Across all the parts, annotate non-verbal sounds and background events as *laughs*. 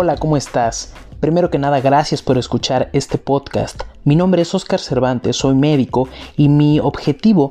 Hola, ¿cómo estás? Primero que nada, gracias por escuchar este podcast. Mi nombre es Oscar Cervantes, soy médico y mi objetivo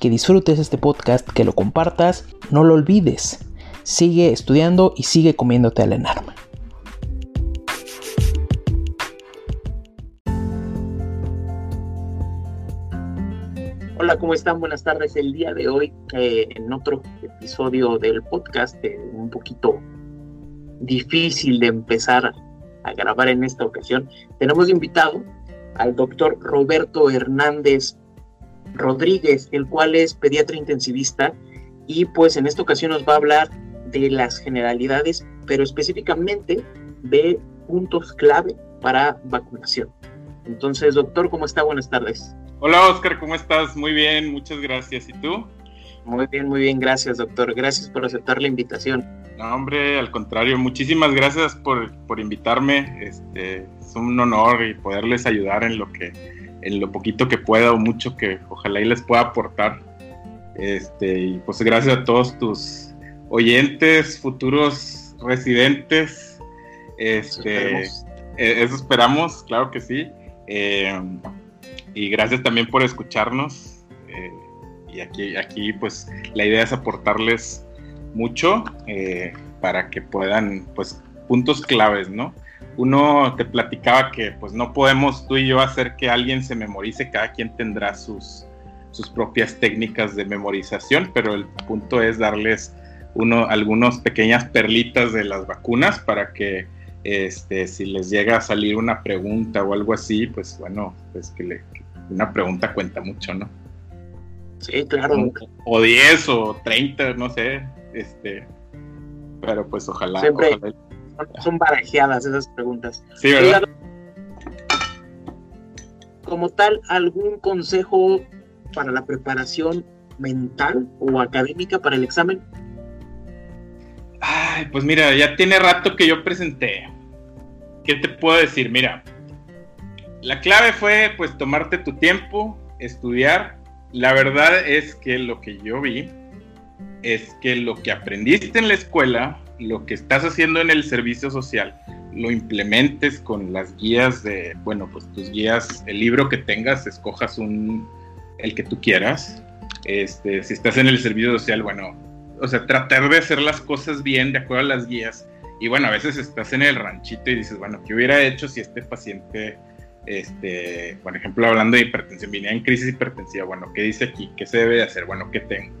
que disfrutes este podcast, que lo compartas, no lo olvides. Sigue estudiando y sigue comiéndote al enarma. Hola, ¿cómo están? Buenas tardes. El día de hoy, eh, en otro episodio del podcast, eh, un poquito difícil de empezar a grabar en esta ocasión, tenemos invitado al doctor Roberto Hernández Rodríguez, el cual es pediatra intensivista y pues en esta ocasión nos va a hablar de las generalidades, pero específicamente de puntos clave para vacunación. Entonces, doctor, ¿cómo está? Buenas tardes. Hola, Oscar, ¿cómo estás? Muy bien, muchas gracias. ¿Y tú? Muy bien, muy bien, gracias, doctor. Gracias por aceptar la invitación. No, hombre, al contrario, muchísimas gracias por, por invitarme. Este, es un honor y poderles ayudar en lo que en lo poquito que pueda o mucho que ojalá y les pueda aportar. Este, y pues gracias a todos tus oyentes, futuros residentes. Este, eso esperamos, e, claro que sí. Eh, y gracias también por escucharnos. Eh, y aquí, aquí, pues, la idea es aportarles mucho eh, para que puedan, pues, puntos claves, ¿no? Uno te platicaba que pues no podemos tú y yo hacer que alguien se memorice, cada quien tendrá sus, sus propias técnicas de memorización, pero el punto es darles uno, algunas pequeñas perlitas de las vacunas para que este, si les llega a salir una pregunta o algo así, pues bueno, pues que, una pregunta cuenta mucho, ¿no? Sí, claro. O, 10 o 30, no sé, este, pero pues ojalá, ojalá son barajeadas esas preguntas. Sí, ¿verdad? Como tal, ¿algún consejo para la preparación mental o académica para el examen? Ay, pues mira, ya tiene rato que yo presenté. ¿Qué te puedo decir? Mira, la clave fue pues tomarte tu tiempo, estudiar. La verdad es que lo que yo vi es que lo que aprendiste en la escuela lo que estás haciendo en el servicio social lo implementes con las guías de, bueno, pues tus guías, el libro que tengas, escojas un, el que tú quieras. Este, si estás en el servicio social, bueno, o sea, tratar de hacer las cosas bien de acuerdo a las guías. Y bueno, a veces estás en el ranchito y dices, bueno, ¿qué hubiera hecho si este paciente, este, por ejemplo, hablando de hipertensión, venía en crisis hipertensiva? Bueno, ¿qué dice aquí? ¿Qué se debe de hacer? Bueno, ¿qué tengo?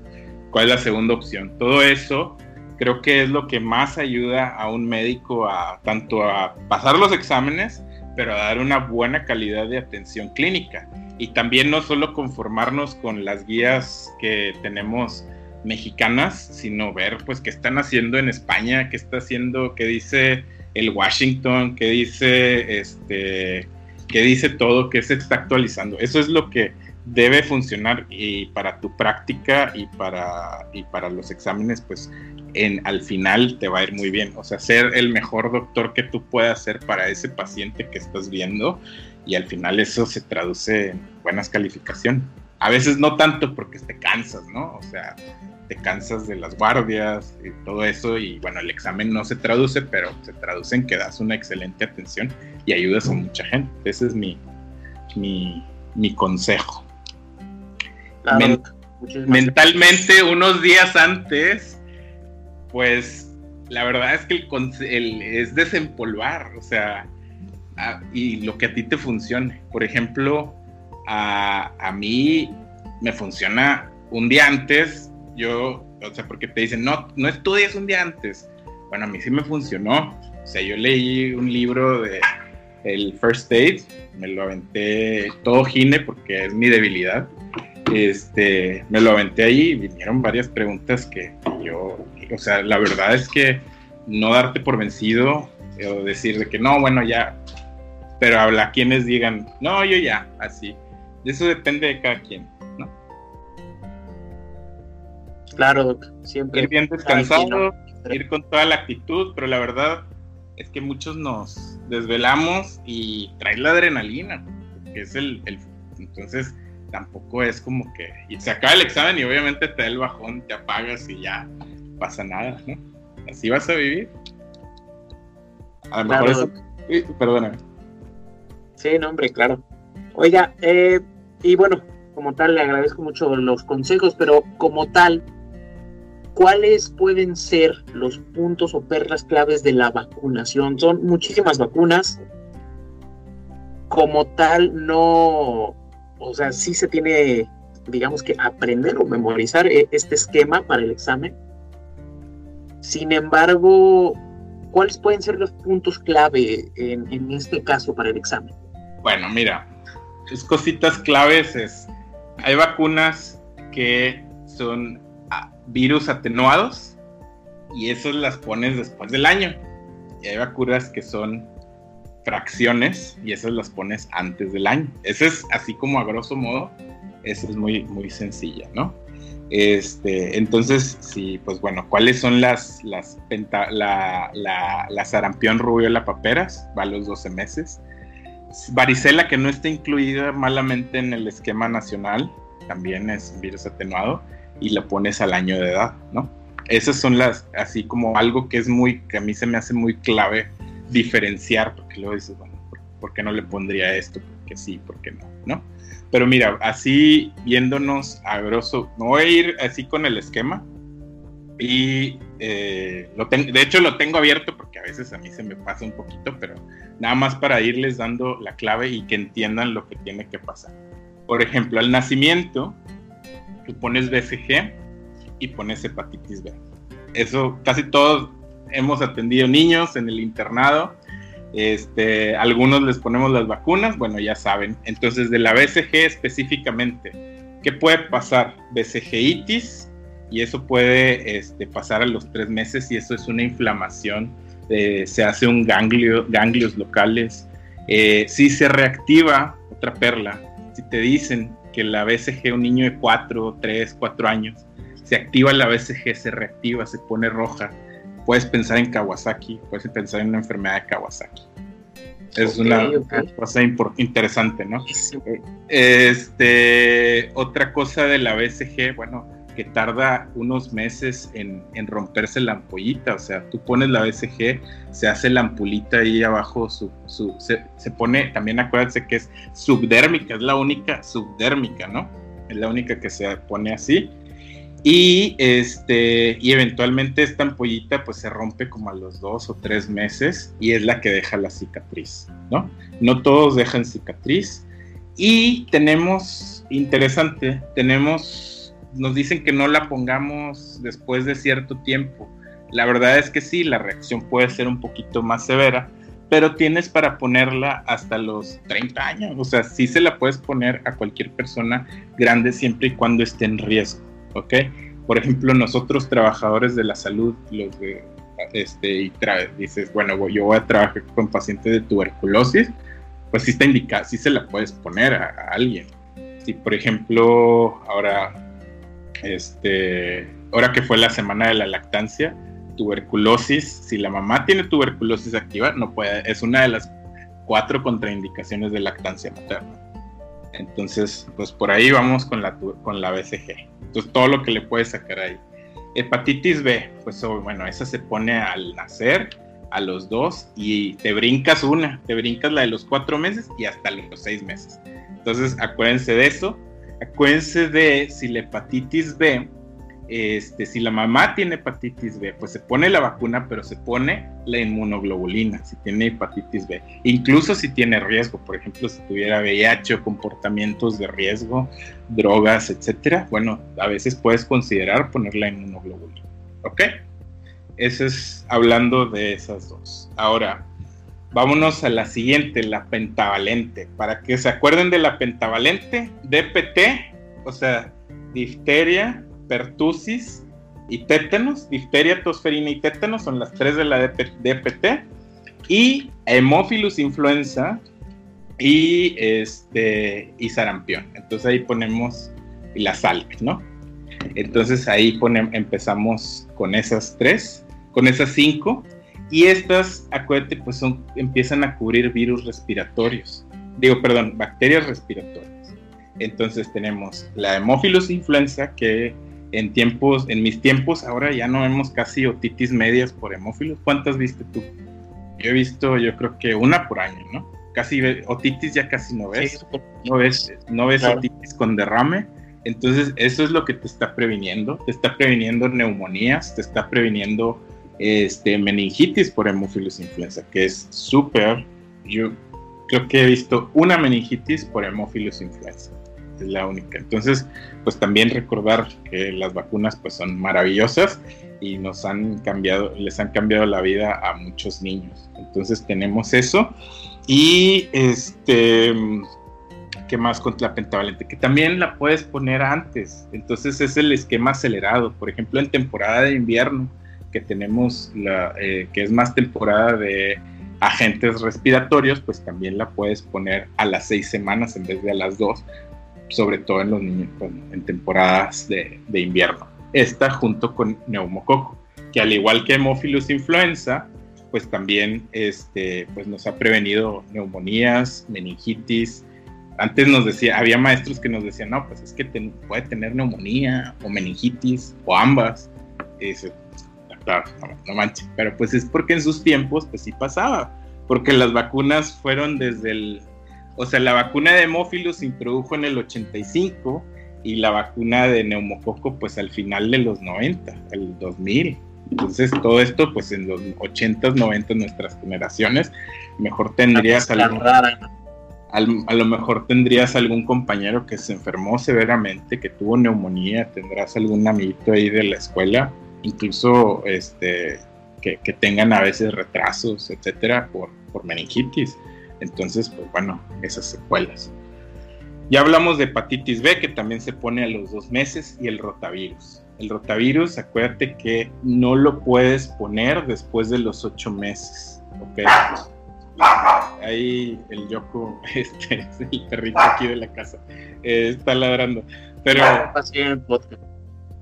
¿Cuál es la segunda opción? Todo eso creo que es lo que más ayuda a un médico a tanto a pasar los exámenes, pero a dar una buena calidad de atención clínica. Y también no solo conformarnos con las guías que tenemos mexicanas, sino ver pues qué están haciendo en España, qué está haciendo, qué dice el Washington, qué dice este, qué dice todo, qué se está actualizando. Eso es lo que debe funcionar y para tu práctica y para, y para los exámenes, pues en, al final te va a ir muy bien. O sea, ser el mejor doctor que tú puedas ser para ese paciente que estás viendo y al final eso se traduce en buenas calificaciones. A veces no tanto porque te cansas, ¿no? O sea, te cansas de las guardias y todo eso y bueno, el examen no se traduce, pero se traduce en que das una excelente atención y ayudas a mucha gente. Ese es mi, mi, mi consejo. mentalmente, unos días antes, pues la verdad es que el, es desempolvar, o sea, y lo que a ti te funcione. Por ejemplo, a, a, mí me funciona un día antes, yo, o sea, porque te dicen, no, no estudies un día antes. Bueno, a mí sí me funcionó. O sea, yo leí un libro de el First Aid, me lo aventé todo gine porque es mi debilidad. Este, me lo aventé ahí y vinieron varias preguntas que yo o sea, la verdad es que no darte por vencido o decir de que no, bueno, ya, pero habrá quienes digan, no, yo ya, así. Eso depende de cada quien, ¿no? Claro, siempre. Ir bien descansado, ir con toda la actitud, pero la verdad es que muchos nos desvelamos y trae la adrenalina, que es el, el entonces tampoco es como que y se acaba el examen y obviamente te da el bajón, te apagas y ya pasa nada, ¿no? Así vas a vivir. A lo mejor eso... Perdóname. Sí, no, hombre, claro. Oiga, eh, y bueno, como tal, le agradezco mucho los consejos, pero como tal, ¿cuáles pueden ser los puntos o perlas claves de la vacunación? Son muchísimas vacunas. Como tal, no, o sea, sí se tiene, digamos que aprender o memorizar eh, este esquema para el examen. Sin embargo, ¿cuáles pueden ser los puntos clave en, este caso para el examen? Bueno, mira, sus cositas claves es, hay vacunas que son ah, virus atenuados y esas las pones después del año. Y hay vacunas que son fracciones y esas las pones antes del año. Eso es así como a grosso modo, eso es muy, muy sencilla, ¿no? Este, entonces, sí, pues bueno, ¿cuáles son las, las la, la, la, sarampión, paperas? Va a los 12 meses. Varicela, que no está incluida malamente en el esquema nacional, también es un virus atenuado, y la pones al año de edad, ¿no? Esas son las, así como algo que es muy, que a mí se me hace muy clave diferenciar, porque luego dices, bueno, ¿por, qué no le pondría esto? Porque sí, ¿por qué no? ¿No? Pero mira, así viéndonos a grosso, me voy a ir así con el esquema. Y eh, lo de hecho lo tengo abierto porque a veces a mí se me pasa un poquito, pero nada más para irles dando la clave y que entiendan lo que tiene que pasar. Por ejemplo, al nacimiento, tú pones BCG y pones hepatitis B. Eso casi todos hemos atendido niños en el internado. Este, algunos les ponemos las vacunas, bueno, ya saben. Entonces, de la BCG específicamente, ¿qué puede pasar? BCGitis, y eso puede este, pasar a los tres meses, y eso es una inflamación. Eh, se hace un ganglio, ganglios locales. Eh, si se reactiva, otra perla, si te dicen que la BCG, un niño de 4, 3, 4 años, se activa la BCG, se reactiva, se pone roja, puedes pensar en Kawasaki, puedes pensar en una enfermedad de Kawasaki. Es una cosa interesante, ¿no? Este, otra cosa de la BCG, bueno, que tarda unos meses en, romperse la ampollita, o sea, tú pones la BCG, se hace la ampulita ahí abajo, su, se, se, pone, también acuérdense que es subdérmica, es la única subdérmica, ¿no? Es la única que se pone así y, este, y eventualmente esta ampollita pues se rompe como a los dos o tres meses y es la que deja la cicatriz, ¿no? No todos dejan cicatriz. Y tenemos, interesante, tenemos, nos dicen que no la pongamos después de cierto tiempo. La verdad es que sí, la reacción puede ser un poquito más severa, pero tienes para ponerla hasta los 30 años. O sea, sí se la puedes poner a cualquier persona grande siempre y cuando esté en riesgo. ¿Ok? Por ejemplo, nosotros trabajadores de la salud, los de, este, y dices, bueno, yo voy a trabajar con pacientes de tuberculosis, pues sí está indicado, sí se la puedes poner a, alguien. Si, por ejemplo, ahora, este, ahora que fue la semana de la lactancia, tuberculosis, si la mamá tiene tuberculosis activa, no puede, es una de las cuatro contraindicaciones de lactancia materna. Entonces, pues por ahí vamos con la, con la BCG. Entonces, todo lo que le puedes sacar ahí. Hepatitis B, pues oh, bueno, esa se pone al nacer, a los dos, y te brincas una, te brincas la de los cuatro meses y hasta los seis meses. Entonces, acuérdense de eso. Acuérdense de si la hepatitis B este, si la mamá tiene hepatitis B, pues se pone la vacuna, pero se pone la inmunoglobulina si tiene hepatitis B. Incluso si tiene riesgo, por ejemplo, si tuviera VIH o comportamientos de riesgo, drogas, etcétera, bueno, a veces puedes considerar poner la inmunoglobulina. ¿Ok? Eso es hablando de esas dos. Ahora, vámonos a la siguiente, la pentavalente. Para que se acuerden de la pentavalente, DPT, o sea, difteria, pertusis y tétanos, difteria, tosferina y tétanos son las tres de la DPT. Y Hemophilus influenza, y, este, y sarampión. Entonces ahí ponemos la SALC, ¿no? Entonces ahí ponemos, empezamos con esas tres, con esas cinco, y estas, acuérdate, pues son, empiezan a cubrir virus respiratorios, digo, perdón, bacterias respiratorias. Entonces tenemos la Hemophilus influenza, que en tiempos, en mis tiempos, ahora ya no vemos casi otitis medias por hemófilos. ¿Cuántas viste tú? Yo he visto, yo creo que una por año, ¿no? Casi otitis ya casi no ves. no ves, no ves otitis con derrame. Entonces, eso es lo que te está previniendo. Te está previniendo neumonías, te está previniendo este, meningitis por hemófilos influenza, que es súper. Yo creo que he visto una meningitis por hemófilos influenza es la única. Entonces, pues también recordar que las vacunas pues son maravillosas y nos han cambiado, les han cambiado la vida a muchos niños. Entonces tenemos eso y este ¿qué más contra la pentavalente? Que también la puedes poner antes. Entonces es el esquema acelerado. Por ejemplo, en temporada de invierno, que tenemos la, eh, que es más temporada de agentes respiratorios, pues también la puedes poner a las seis semanas en vez de a las dos, sobre todo en los niños en temporadas de, invierno. Esta junto con neumococo, que al igual que hemófilos influenza, pues también este, pues nos ha prevenido neumonías, meningitis. Antes nos decía, había maestros que nos decían, no, pues es que puede tener neumonía o meningitis o ambas. Y dice, claro, no, no manches, pero pues es porque en sus tiempos pues sí pasaba, porque las vacunas fueron desde el o sea, la vacuna de hemófilos se introdujo en el 85 y la vacuna de neumococo pues al final de los 90, el 2000. Entonces todo esto pues en los 80s, 90 nuestras generaciones, mejor tendrías algún, a lo mejor tendrías algún compañero que se enfermó severamente, que tuvo neumonía, tendrás algún amiguito ahí de la escuela, incluso este que, tengan a veces retrasos, etcétera, por, por meningitis. Entonces, pues bueno, esas secuelas. Ya hablamos de hepatitis B, que también se pone a los dos meses, y el rotavirus. El rotavirus, acuérdate que no lo puedes poner después de los ocho meses, ¿ok? Ahí el Yoko, *laughs* este es el perrito aquí de la casa, eh, está ladrando. Pero.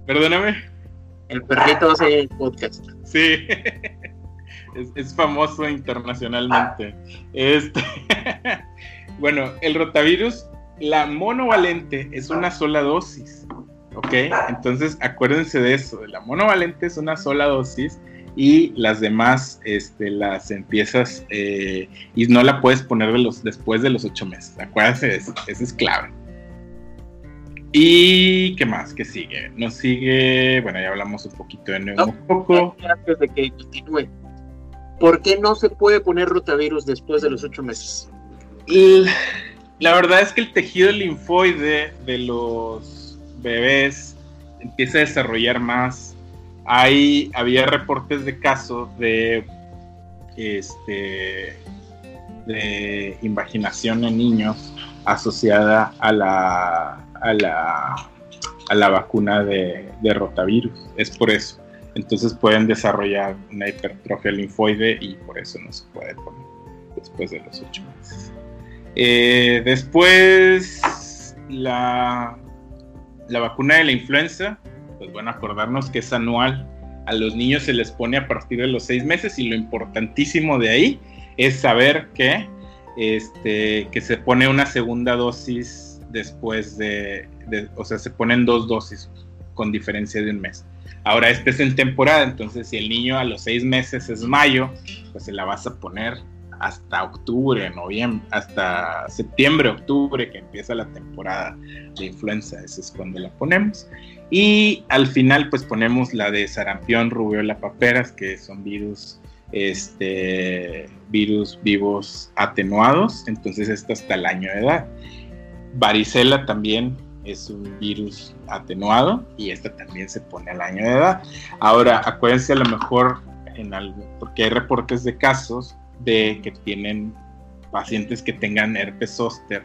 Perdóname. El perrito hace el podcast. Sí. *laughs* es, famoso internacionalmente. Este, *laughs* bueno, el rotavirus, la monovalente es una sola dosis, ¿ok? Entonces acuérdense de eso, la monovalente es una sola dosis y las demás este, las empiezas eh, y no la puedes poner de los, después de los ocho meses. Acuérdense de eso, eso es clave. ¿Y qué más? ¿Qué sigue? Nos sigue, bueno, ya hablamos un poquito de nuevo. poco. Antes de que continúe, ¿por qué no se puede poner rotavirus después de los ocho meses? La verdad es que el tejido linfoide de los bebés empieza a desarrollar más. Ahí había reportes de casos de este de invaginación en niños asociada a la a la, a la vacuna de, de rotavirus. Es por eso. Entonces pueden desarrollar una hipertrofia linfoide y por eso no se puede poner después de los ocho meses. Eh, después, la, la vacuna de la influenza, pues bueno, acordarnos que es anual. A los niños se les pone a partir de los seis meses y lo importantísimo de ahí es saber que, este, que se pone una segunda dosis después de, de, o sea, se ponen dos dosis con diferencia de un mes. Ahora este es en temporada, entonces si el niño a los seis meses es mayo, pues se la vas a poner hasta octubre, noviembre, hasta septiembre, octubre, que empieza la temporada de influenza, esa es cuando la ponemos. Y al final pues ponemos la de sarampión, rubiola, paperas, que son virus, este, virus vivos atenuados, entonces esto hasta el año de edad. Varicela también es un virus atenuado y esta también se pone al año de edad. Ahora, acuérdense a lo mejor en algo, porque hay reportes de casos de que tienen pacientes que tengan herpes zóster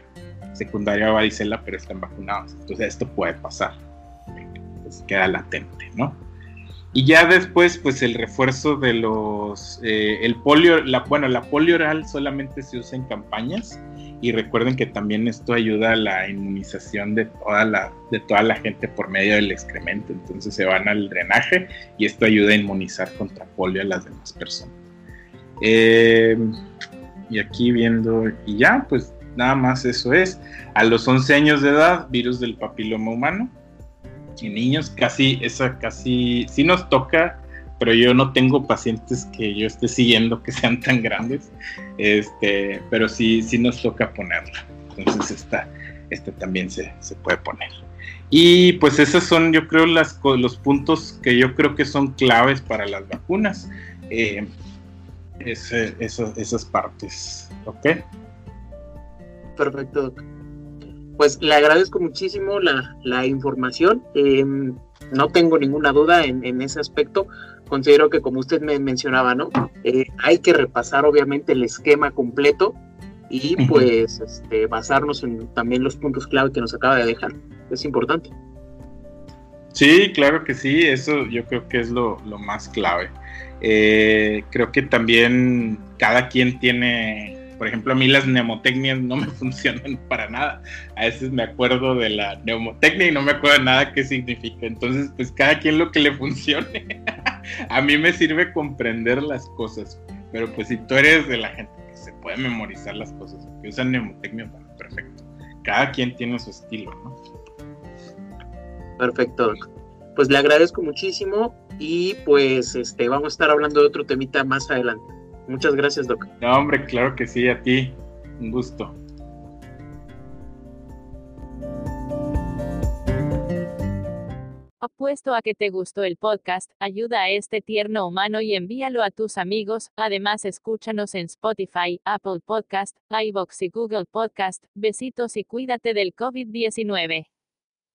secundaria a varicela, pero están vacunados. Entonces esto puede pasar. Pues queda latente, ¿no? Y ya después, pues el refuerzo de los, eh, el polio, la, bueno, la polio oral solamente se usa en campañas y recuerden que también esto ayuda a la inmunización de toda la, de toda la gente por medio del excremento, entonces se van al drenaje y esto ayuda a inmunizar contra polio a las demás personas. Eh, y aquí viendo, y ya, pues nada más eso es. A los 11 años de edad, virus del papiloma humano. En niños casi, esa casi, sí nos toca, pero yo no tengo pacientes que yo esté siguiendo que sean tan grandes, este, pero sí, sí nos toca ponerla. Entonces esta, esta también se, se puede poner. Y pues esos son, yo creo, las, los puntos que yo creo que son claves para las vacunas. Eh, esas partes, ¿ok? Perfecto, Pues le agradezco muchísimo la, información. Em, no tengo ninguna duda en, ese aspecto. Considero que, como usted me mencionaba, ¿no? Eh, hay que repasar, obviamente, el esquema completo y, pues, este, basarnos en también los puntos clave que nos acaba de dejar. Es importante. Sí, claro que sí. Eso yo creo que es lo, lo más clave. Eh, creo que también cada quien tiene por ejemplo, a mí las neumotecnias no me *laughs* funcionan para nada. A veces me acuerdo de la neumotecnia y no me acuerdo nada qué significa. Entonces, pues cada quien lo que le funcione. *laughs* a mí me sirve comprender las cosas. Pero pues si tú eres de la gente que se puede memorizar las cosas, que usan neumotecnia, perfecto. Cada quien tiene su estilo, ¿no? Perfecto, Pues le agradezco muchísimo y pues este vamos a estar hablando de otro temita más adelante. Muchas gracias, Doc. No, hombre, claro que sí, a ti. Un gusto. Apuesto a que te gustó el podcast, ayuda a este tierno humano y envíalo a tus amigos. Además, escúchanos en Spotify, Apple Podcast, iBox y Google Podcast. Besitos y cuídate del COVID-19.